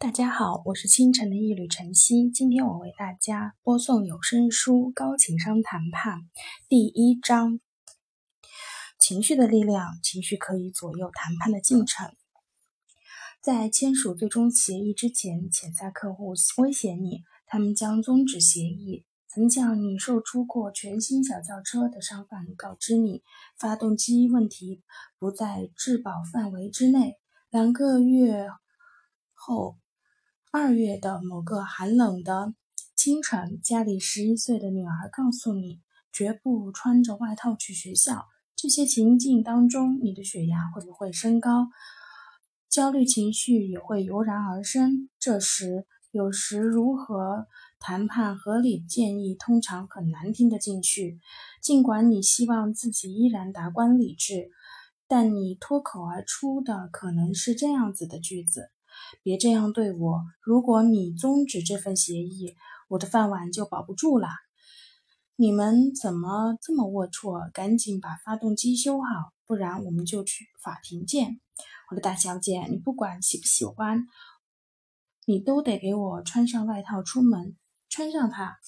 大家好，我是清晨的一缕晨曦。今天我为大家播送有声书《高情商谈判》第一章：情绪的力量。情绪可以左右谈判的进程。在签署最终协议之前，潜在客户威胁你，他们将终止协议。曾向你售出过全新小轿车的商贩告知你，发动机问题不在质保范围之内。两个月后。二月的某个寒冷的清晨，家里十一岁的女儿告诉你，绝不穿着外套去学校。这些情境当中，你的血压会不会升高？焦虑情绪也会油然而生。这时，有时如何谈判合理建议，通常很难听得进去。尽管你希望自己依然达观理智，但你脱口而出的可能是这样子的句子。别这样对我！如果你终止这份协议，我的饭碗就保不住了。你们怎么这么龌龊？赶紧把发动机修好，不然我们就去法庭见。我的大小姐，你不管喜不喜欢，你都得给我穿上外套出门。穿上它。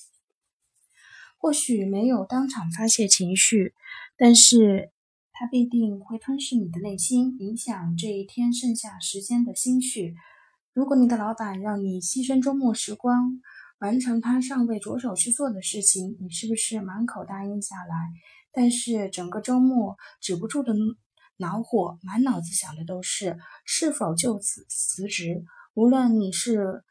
或许没有当场发泄情绪，但是。它必定会吞噬你的内心，影响这一天剩下时间的心绪。如果你的老板让你牺牲周末时光，完成他尚未着手去做的事情，你是不是满口答应下来？但是整个周末止不住的恼火，满脑子想的都是是否就此辞职。无论你是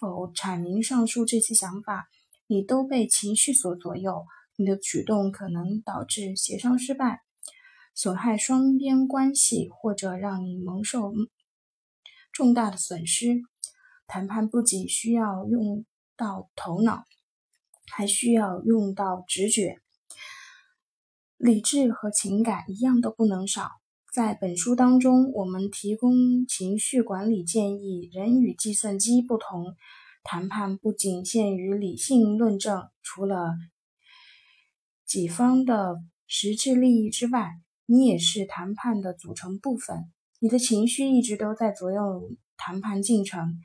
否阐明上述这些想法，你都被情绪所左右，你的举动可能导致协商失败。损害双边关系，或者让你蒙受重大的损失。谈判不仅需要用到头脑，还需要用到直觉、理智和情感，一样都不能少。在本书当中，我们提供情绪管理建议。人与计算机不同，谈判不仅限于理性论证，除了己方的实质利益之外。你也是谈判的组成部分，你的情绪一直都在左右谈判进程，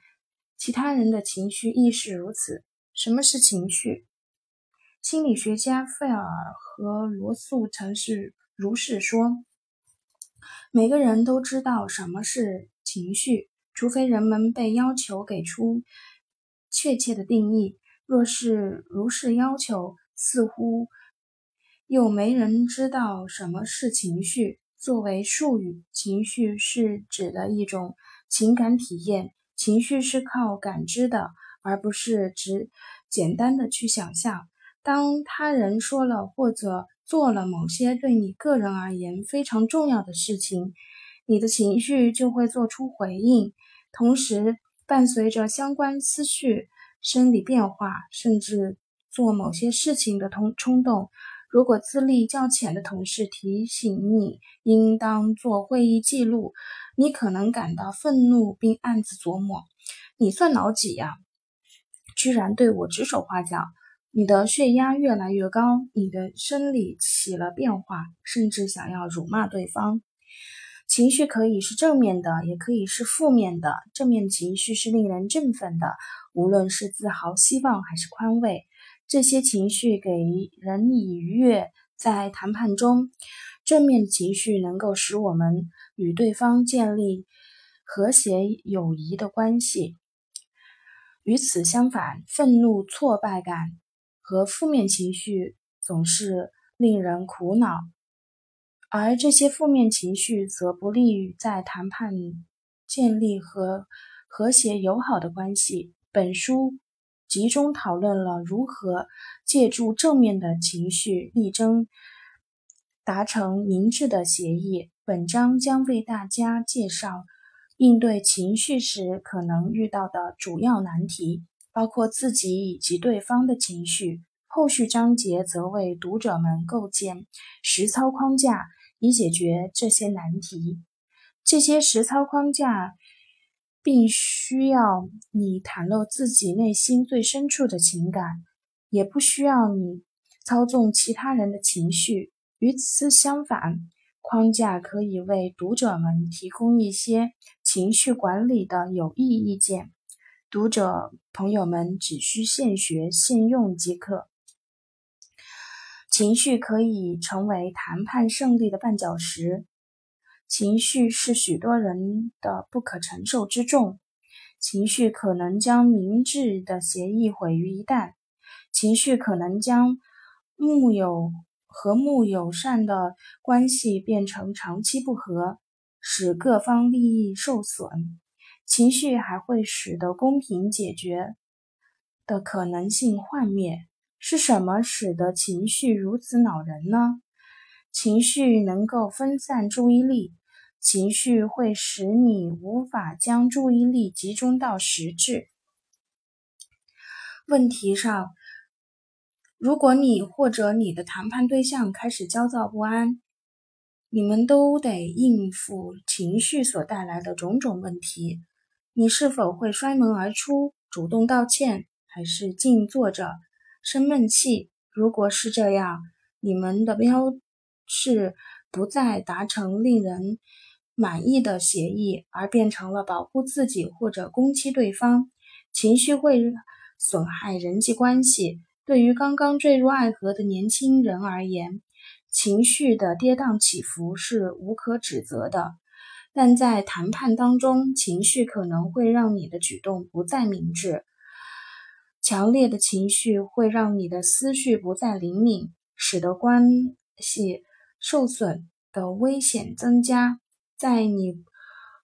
其他人的情绪亦是如此。什么是情绪？心理学家费尔和罗素曾是如是说。每个人都知道什么是情绪，除非人们被要求给出确切的定义。若是如是要求，似乎。又没人知道什么是情绪。作为术语，情绪是指的一种情感体验。情绪是靠感知的，而不是只简单的去想象。当他人说了或者做了某些对你个人而言非常重要的事情，你的情绪就会做出回应，同时伴随着相关思绪、生理变化，甚至做某些事情的冲冲动。如果资历较浅的同事提醒你应当做会议记录，你可能感到愤怒，并暗自琢磨：你算老几呀？居然对我指手画脚！你的血压越来越高，你的生理起了变化，甚至想要辱骂对方。情绪可以是正面的，也可以是负面的。正面情绪是令人振奋的，无论是自豪、希望还是宽慰。这些情绪给人以愉悦，在谈判中，正面情绪能够使我们与对方建立和谐友谊的关系。与此相反，愤怒、挫败感和负面情绪总是令人苦恼，而这些负面情绪则不利于在谈判建立和和谐友好的关系。本书。集中讨论了如何借助正面的情绪力争达成明智的协议。本章将为大家介绍应对情绪时可能遇到的主要难题，包括自己以及对方的情绪。后续章节则为读者们构建实操框架，以解决这些难题。这些实操框架。并需要你袒露自己内心最深处的情感，也不需要你操纵其他人的情绪。与此相反，框架可以为读者们提供一些情绪管理的有益意见。读者朋友们只需现学现用即可。情绪可以成为谈判胜利的绊脚石。情绪是许多人的不可承受之重，情绪可能将明智的协议毁于一旦，情绪可能将睦友和睦友善的关系变成长期不和，使各方利益受损。情绪还会使得公平解决的可能性幻灭。是什么使得情绪如此恼人呢？情绪能够分散注意力，情绪会使你无法将注意力集中到实质问题上。如果你或者你的谈判对象开始焦躁不安，你们都得应付情绪所带来的种种问题。你是否会摔门而出，主动道歉，还是静坐着？生闷气，如果是这样，你们的标是不再达成令人满意的协议，而变成了保护自己或者攻击对方。情绪会损害人际关系。对于刚刚坠入爱河的年轻人而言，情绪的跌宕起伏是无可指责的。但在谈判当中，情绪可能会让你的举动不再明智。强烈的情绪会让你的思绪不再灵敏，使得关系受损的危险增加。在你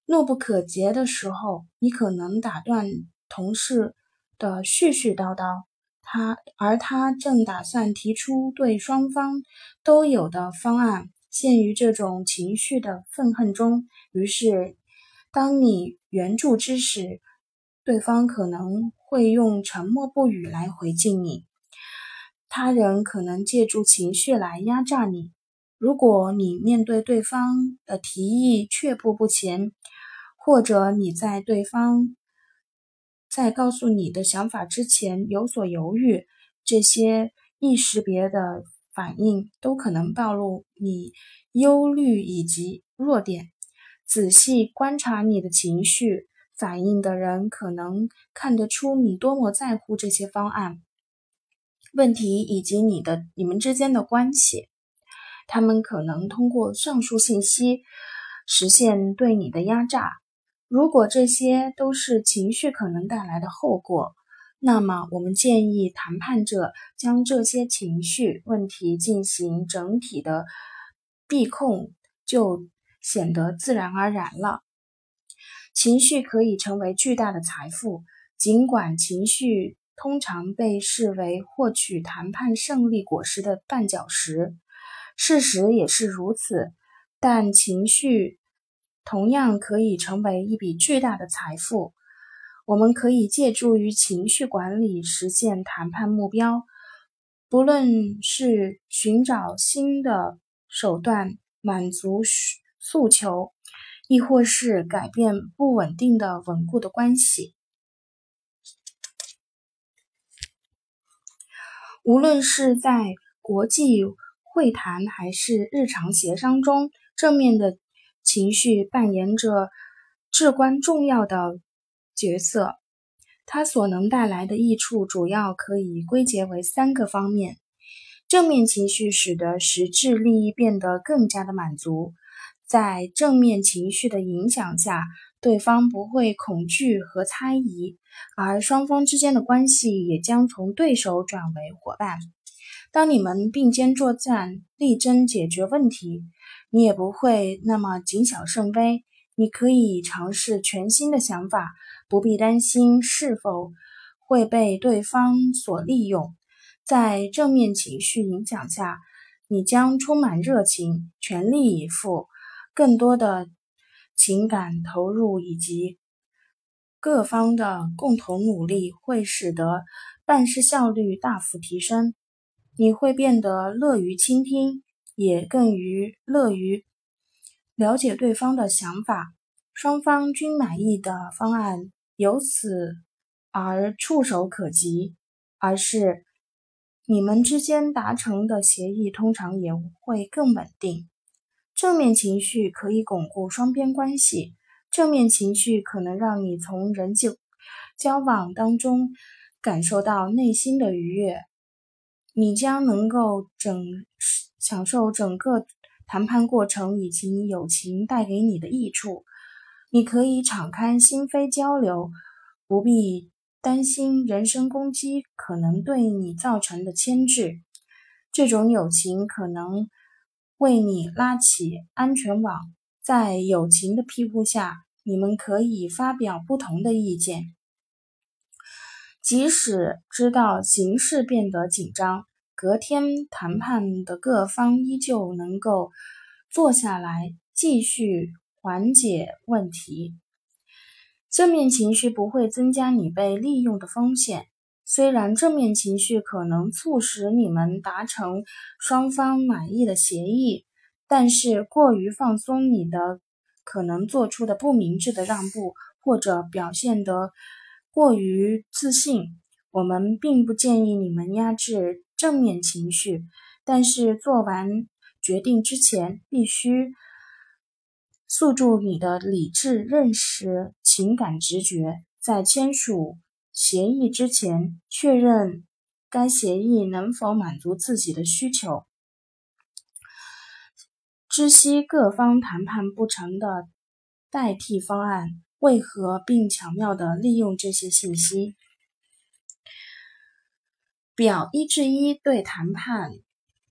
怒不可遏的时候，你可能打断同事的絮絮叨叨，他而他正打算提出对双方都有的方案。陷于这种情绪的愤恨中，于是当你援助之时，对方可能。会用沉默不语来回敬你，他人可能借助情绪来压榨你。如果你面对对方的提议却步不前，或者你在对方在告诉你的想法之前有所犹豫，这些易识别的反应都可能暴露你忧虑以及弱点。仔细观察你的情绪。反应的人可能看得出你多么在乎这些方案、问题以及你的你们之间的关系。他们可能通过上述信息实现对你的压榨。如果这些都是情绪可能带来的后果，那么我们建议谈判者将这些情绪问题进行整体的避控，就显得自然而然了。情绪可以成为巨大的财富，尽管情绪通常被视为获取谈判胜利果实的绊脚石，事实也是如此。但情绪同样可以成为一笔巨大的财富。我们可以借助于情绪管理实现谈判目标，不论是寻找新的手段满足诉求。亦或是改变不稳定的稳固的关系。无论是在国际会谈还是日常协商中，正面的情绪扮演着至关重要的角色。它所能带来的益处主要可以归结为三个方面：正面情绪使得实质利益变得更加的满足。在正面情绪的影响下，对方不会恐惧和猜疑，而双方之间的关系也将从对手转为伙伴。当你们并肩作战，力争解决问题，你也不会那么谨小慎微。你可以尝试全新的想法，不必担心是否会被对方所利用。在正面情绪影响下，你将充满热情，全力以赴。更多的情感投入以及各方的共同努力，会使得办事效率大幅提升。你会变得乐于倾听，也更于乐于了解对方的想法。双方均满意的方案由此而触手可及，而是你们之间达成的协议通常也会更稳定。正面情绪可以巩固双边关系。正面情绪可能让你从人际交往当中感受到内心的愉悦，你将能够整享受整个谈判过程以及友情带给你的益处。你可以敞开心扉交流，不必担心人身攻击可能对你造成的牵制。这种友情可能为你拉起安全网，在友情的庇护下，你们可以发表不同的意见。即使知道形势变得紧张，隔天谈判的各方依旧能够坐下来继续。缓解问题，正面情绪不会增加你被利用的风险。虽然正面情绪可能促使你们达成双方满意的协议，但是过于放松你的可能做出的不明智的让步，或者表现得过于自信。我们并不建议你们压制正面情绪，但是做完决定之前必须。诉诸你的理智认识、情感直觉，在签署协议之前，确认该协议能否满足自己的需求。知悉各方谈判不成的代替方案为何，并巧妙地利用这些信息。表一至一对谈判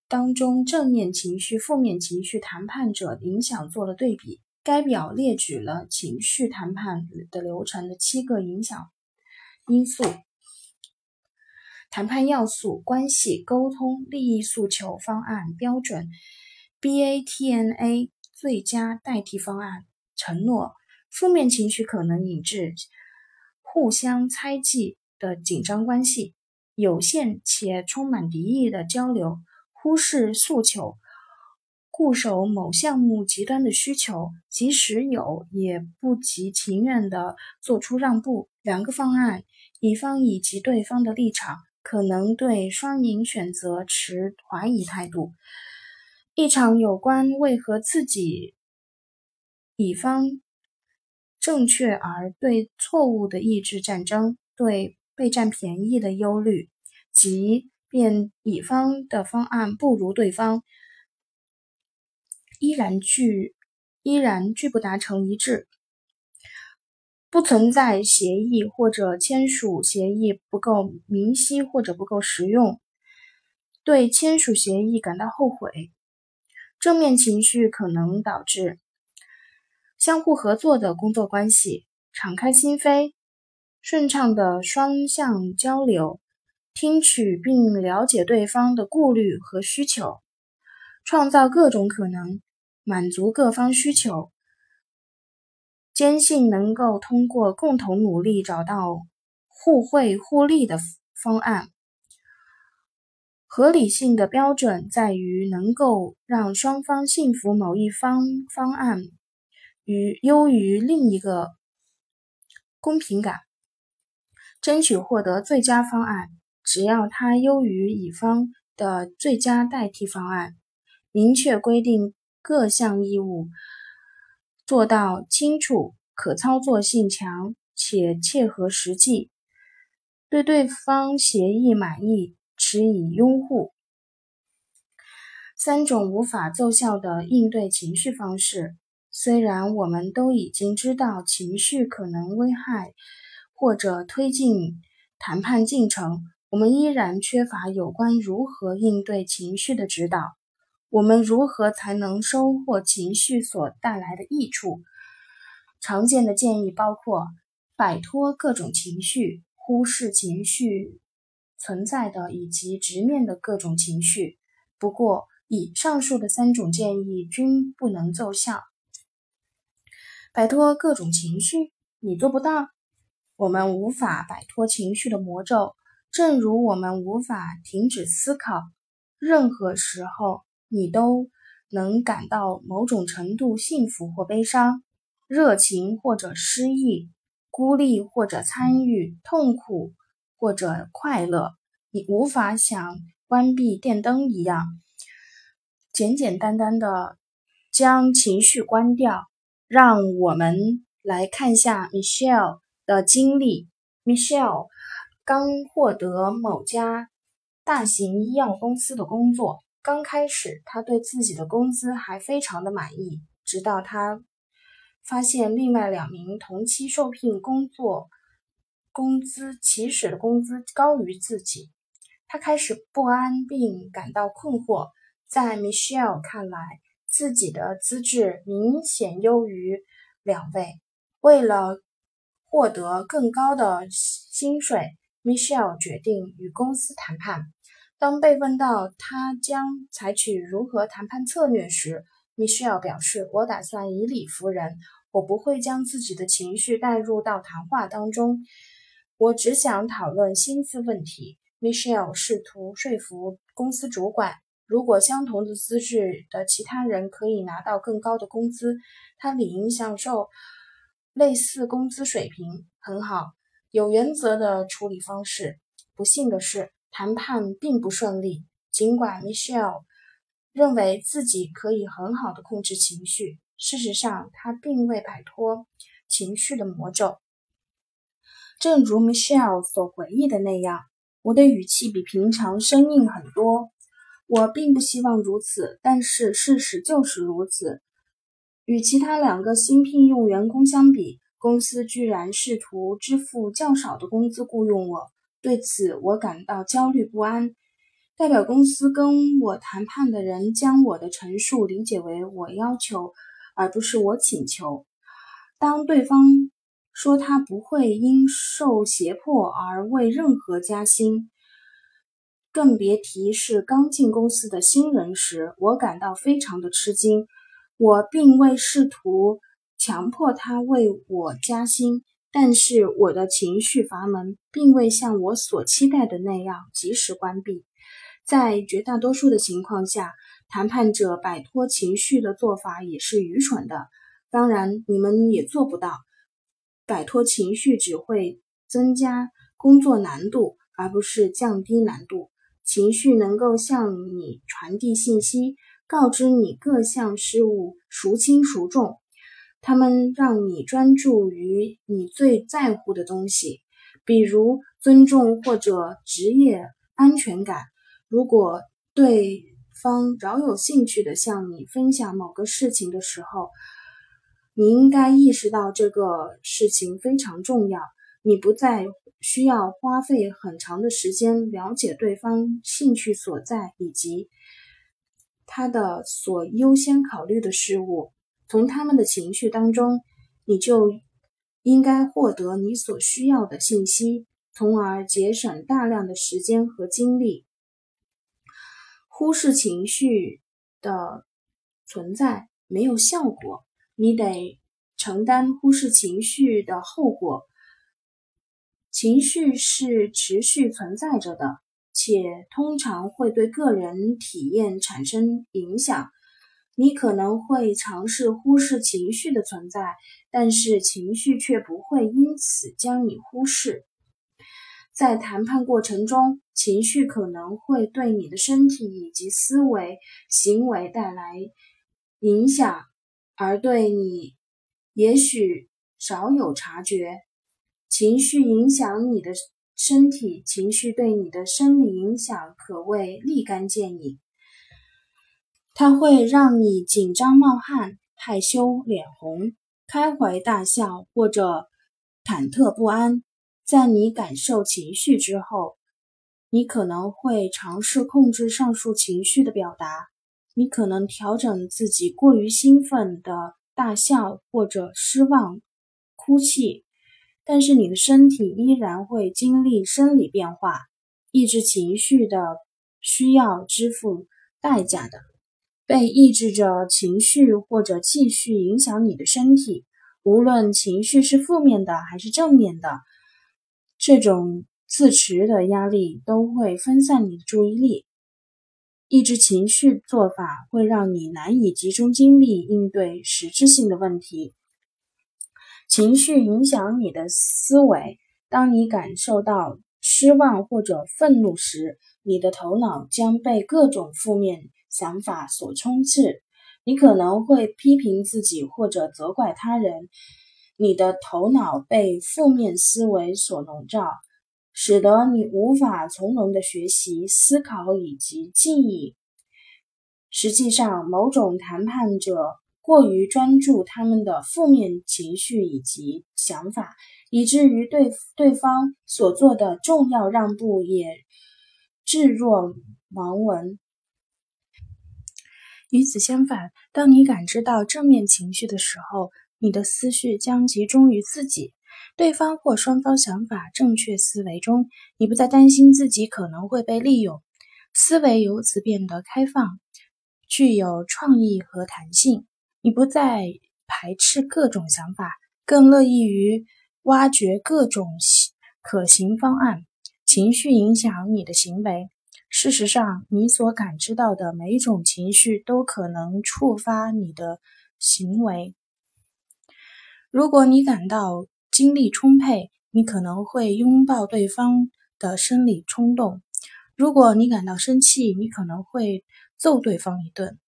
当中正面情绪、负面情绪谈判者影响做了对比。该表列举了情绪谈判的流程的七个影响因素：谈判要素、关系、沟通、利益诉求、方案、标准、BATNA、最佳代替方案、承诺。负面情绪可能引致互相猜忌的紧张关系，有限且充满敌意的交流，忽视诉求。固守某项目极端的需求，即使有，也不及情愿地做出让步。两个方案，乙方以及对方的立场，可能对双赢选择持怀疑态度。一场有关为何自己乙方正确而对错误的意志战争，对被占便宜的忧虑，即便乙方的方案不如对方。依然拒依然拒不达成一致，不存在协议或者签署协议不够明晰或者不够实用，对签署协议感到后悔。正面情绪可能导致相互合作的工作关系，敞开心扉，顺畅的双向交流，听取并了解对方的顾虑和需求，创造各种可能。满足各方需求，坚信能够通过共同努力找到互惠互利的方案。合理性的标准在于能够让双方信服某一方方案与优于另一个公平感，争取获得最佳方案，只要它优于乙方的最佳代替方案。明确规定。各项义务做到清楚、可操作性强且切合实际，对对方协议满意，持以拥护。三种无法奏效的应对情绪方式。虽然我们都已经知道情绪可能危害或者推进谈判进程，我们依然缺乏有关如何应对情绪的指导。我们如何才能收获情绪所带来的益处？常见的建议包括摆脱各种情绪、忽视情绪存在的以及直面的各种情绪。不过，以上述的三种建议均不能奏效。摆脱各种情绪，你做不到。我们无法摆脱情绪的魔咒，正如我们无法停止思考。任何时候。你都能感到某种程度幸福或悲伤，热情或者失意，孤立或者参与，痛苦或者快乐。你无法像关闭电灯一样，简简单单的将情绪关掉。让我们来看一下 Michelle 的经历。Michelle 刚获得某家大型医药公司的工作。刚开始，他对自己的工资还非常的满意，直到他发现另外两名同期受聘工作工资起始的工资高于自己，他开始不安并感到困惑。在 Michelle 看来，自己的资质明显优于两位。为了获得更高的薪水，Michelle 决定与公司谈判。当被问到他将采取如何谈判策略时，Michelle 表示：“我打算以理服人，我不会将自己的情绪带入到谈话当中。我只想讨论薪资问题。”Michelle 试图说服公司主管。如果相同的资质的其他人可以拿到更高的工资，他理应享受类似工资水平。很好，有原则的处理方式。不幸的是，谈判并不顺利。尽管 Michelle 认为自己可以很好的控制情绪，事实上，他并未摆脱情绪的魔咒。正如 Michelle 所回忆的那样，我的语气比平常生硬很多。我并不希望如此，但是事实就是如此。与其他两个新聘用员工相比，公司居然试图支付较少的工资雇佣我，对此我感到焦虑不安。代表公司跟我谈判的人将我的陈述理解为我要求，而不是我请求。当对方说他不会因受胁迫而为任何加薪。更别提是刚进公司的新人时，我感到非常的吃惊。我并未试图强迫他为我加薪，但是我的情绪阀门并未像我所期待的那样及时关闭。在绝大多数的情况下，谈判者摆脱情绪的做法也是愚蠢的。当然，你们也做不到。摆脱情绪只会增加工作难度，而不是降低难度。情绪能够向你传递信息，告知你各项事务孰轻孰重。他们让你专注于你最在乎的东西，比如尊重或者职业安全感。如果对方饶有兴趣地向你分享某个事情的时候，你应该意识到这个事情非常重要。你不再需要花费很长的时间了解对方兴趣所在以及他的所优先考虑的事物。从他们的情绪当中，你就应该获得你所需要的信息，从而节省大量的时间和精力。忽视情绪的存在没有效果，你得承担忽视情绪的后果。情绪是持续存在着的，且通常会对个人体验产生影响。你可能会尝试忽视情绪的存在，但是情绪却不会因此将你忽视。在谈判过程中，情绪可能会对你的身体以及思维行为带来影响，而对你也许少有察觉。情绪影响你的身体，情绪对你的生理影响可谓立竿见影。它会让你紧张冒汗、害羞脸红、开怀大笑或者忐忑不安。在你感受情绪之后，你可能会尝试控制上述情绪的表达。你可能调整自己过于兴奋的大笑或者失望、哭泣。但是你的身体依然会经历生理变化，抑制情绪的需要支付代价的，被抑制着情绪或者继续影响你的身体，无论情绪是负面的还是正面的，这种自持的压力都会分散你的注意力。抑制情绪做法会让你难以集中精力应对实质性的问题。情绪影响你的思维。当你感受到失望或者愤怒时，你的头脑将被各种负面想法所充斥。你可能会批评自己或者责怪他人。你的头脑被负面思维所笼罩，使得你无法从容的学习、思考以及记忆。实际上，某种谈判者过于专注他们的负面情绪以及想法，以至于对对方所做的重要让步也置若罔闻。与此相反，当你感知到正面情绪的时候，你的思绪将集中于自己、对方或双方想法正确思维中，你不再担心自己可能会被利用，思维由此变得开放、具有创意和弹性。你不再排斥各种想法，更乐意于挖掘各种可行方案。情绪影响你的行为。事实上，你所感知到的每一种情绪都可能触发你的行为。如果你感到精力充沛，你可能会拥抱对方的生理冲动；如果你感到生气，你可能会揍对方一顿。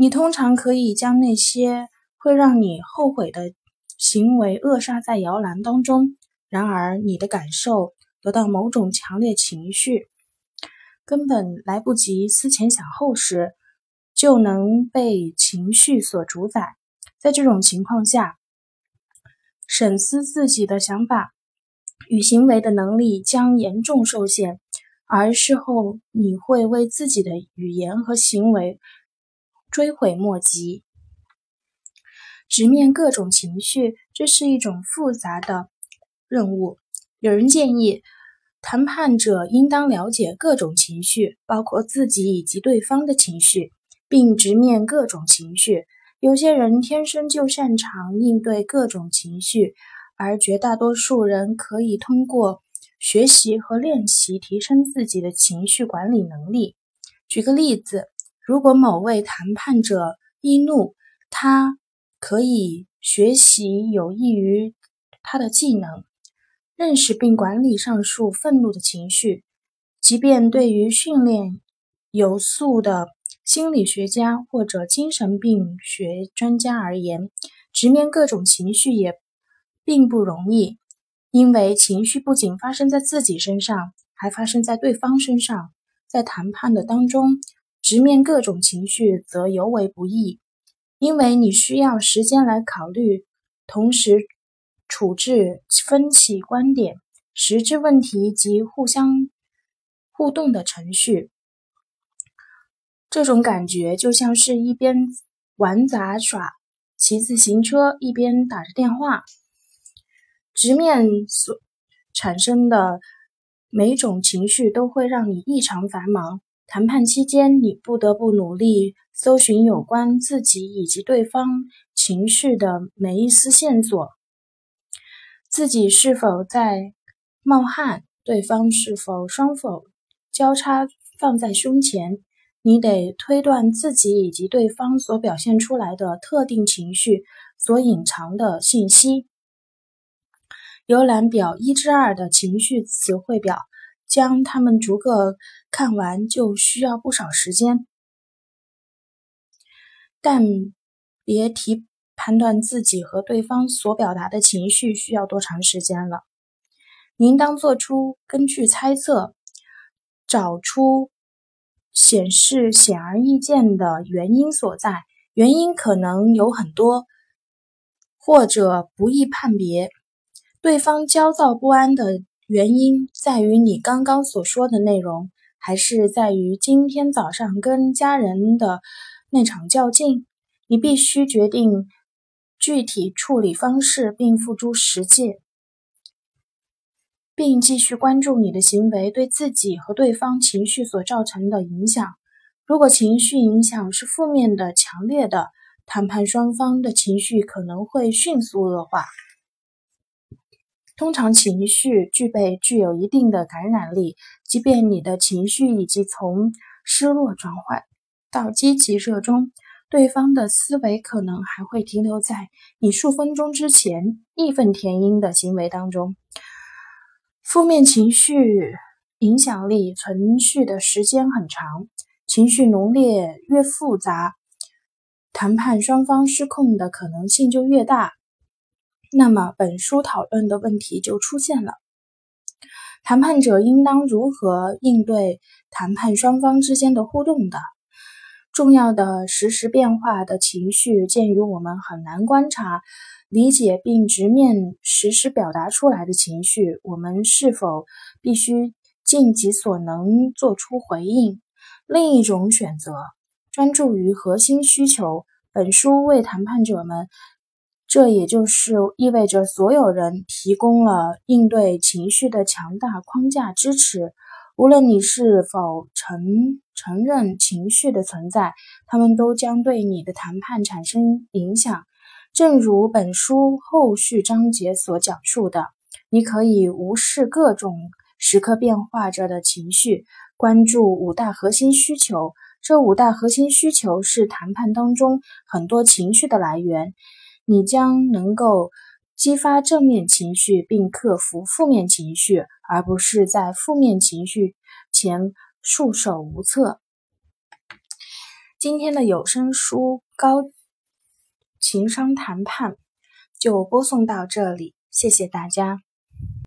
你通常可以将那些会让你后悔的行为扼杀在摇篮当中。然而，你的感受得到某种强烈情绪。根本来不及思前想后时，就能被情绪所主宰。在这种情况下，审思自己的想法与行为的能力将严重受限，而事后你会为自己的语言和行为追悔莫及。直面各种情绪，这是一种复杂的任务。有人建议。谈判者应当了解各种情绪，包括自己以及对方的情绪，并直面各种情绪。有些人天生就擅长应对各种情绪，而绝大多数人可以通过学习和练习提升自己的情绪管理能力。举个例子，如果某位谈判者易怒，他可以学习有益于他的技能。认识并管理上述愤怒的情绪，即便对于训练有素的心理学家或者精神病学专家而言，直面各种情绪也并不容易，因为情绪不仅发生在自己身上，还发生在对方身上。在谈判的当中，直面各种情绪则尤为不易，因为你需要时间来考虑，同时。处置分歧观点、实质问题及互相互动的程序，这种感觉就像是一边玩杂耍、骑自行车，一边打着电话。直面所产生的每种情绪都会让你异常繁忙。谈判期间，你不得不努力搜寻有关自己以及对方情绪的每一丝线索。自己是否在冒汗？对方是否双手交叉放在胸前？你得推断自己以及对方所表现出来的特定情绪所隐藏的信息。游览表一至二的情绪词汇表，将它们逐个看完就需要不少时间，但别提。判断自己和对方所表达的情绪需要多长时间了？您当做出根据猜测找出显示显而易见的原因所在，原因可能有很多，或者不易判别。对方焦躁不安的原因在于你刚刚所说的内容，还是在于今天早上跟家人的那场较劲？你必须决定。具体处理方式，并付诸实践，并继续关注你的行为对自己和对方情绪所造成的影响。如果情绪影响是负面的、强烈的，谈判双方的情绪可能会迅速恶化。通常，情绪具备具有一定的感染力，即便你的情绪已经从失落转换到积极热衷。对方的思维可能还会停留在你数分钟之前义愤填膺的行为当中。负面情绪影响力存续的时间很长，情绪浓烈越复杂，谈判双方失控的可能性就越大。那么本书讨论的问题就出现了：谈判者应当如何应对谈判双方之间的互动的？重要的实时变化的情绪，鉴于我们很难观察、理解并直面实时表达出来的情绪，我们是否必须尽己所能做出回应？另一种选择，专注于核心需求。本书为谈判者们，这也就是意味着所有人提供了应对情绪的强大框架支持。无论你是否承承认情绪的存在，他们都将对你的谈判产生影响。正如本书后续章节所讲述的，你可以无视各种时刻变化着的情绪，关注五大核心需求。这五大核心需求是谈判当中很多情绪的来源，你将能够激发正面情绪并克服负面情绪，而不是在负面情绪前束手无策。今天的有声书《高情商谈判》就播送到这里，谢谢大家。